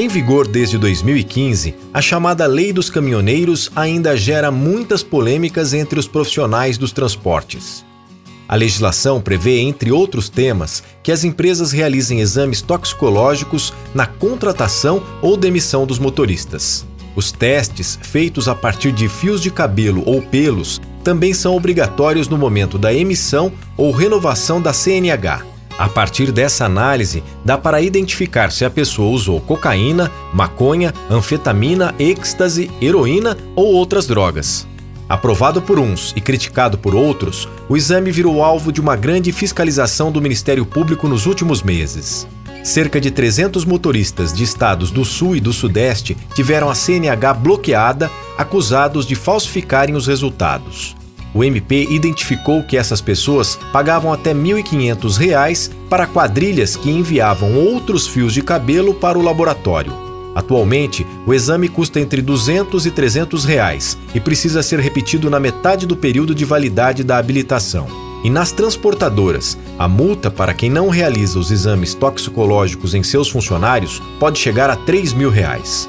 Em vigor desde 2015, a chamada Lei dos Caminhoneiros ainda gera muitas polêmicas entre os profissionais dos transportes. A legislação prevê, entre outros temas, que as empresas realizem exames toxicológicos na contratação ou demissão dos motoristas. Os testes, feitos a partir de fios de cabelo ou pelos, também são obrigatórios no momento da emissão ou renovação da CNH. A partir dessa análise, dá para identificar se a pessoa usou cocaína, maconha, anfetamina, êxtase, heroína ou outras drogas. Aprovado por uns e criticado por outros, o exame virou alvo de uma grande fiscalização do Ministério Público nos últimos meses. Cerca de 300 motoristas de estados do Sul e do Sudeste tiveram a CNH bloqueada, acusados de falsificarem os resultados. O MP identificou que essas pessoas pagavam até R$ 1.500 para quadrilhas que enviavam outros fios de cabelo para o laboratório. Atualmente, o exame custa entre R$ 200 e 300 reais e precisa ser repetido na metade do período de validade da habilitação. E nas transportadoras, a multa para quem não realiza os exames toxicológicos em seus funcionários pode chegar a 3 mil reais.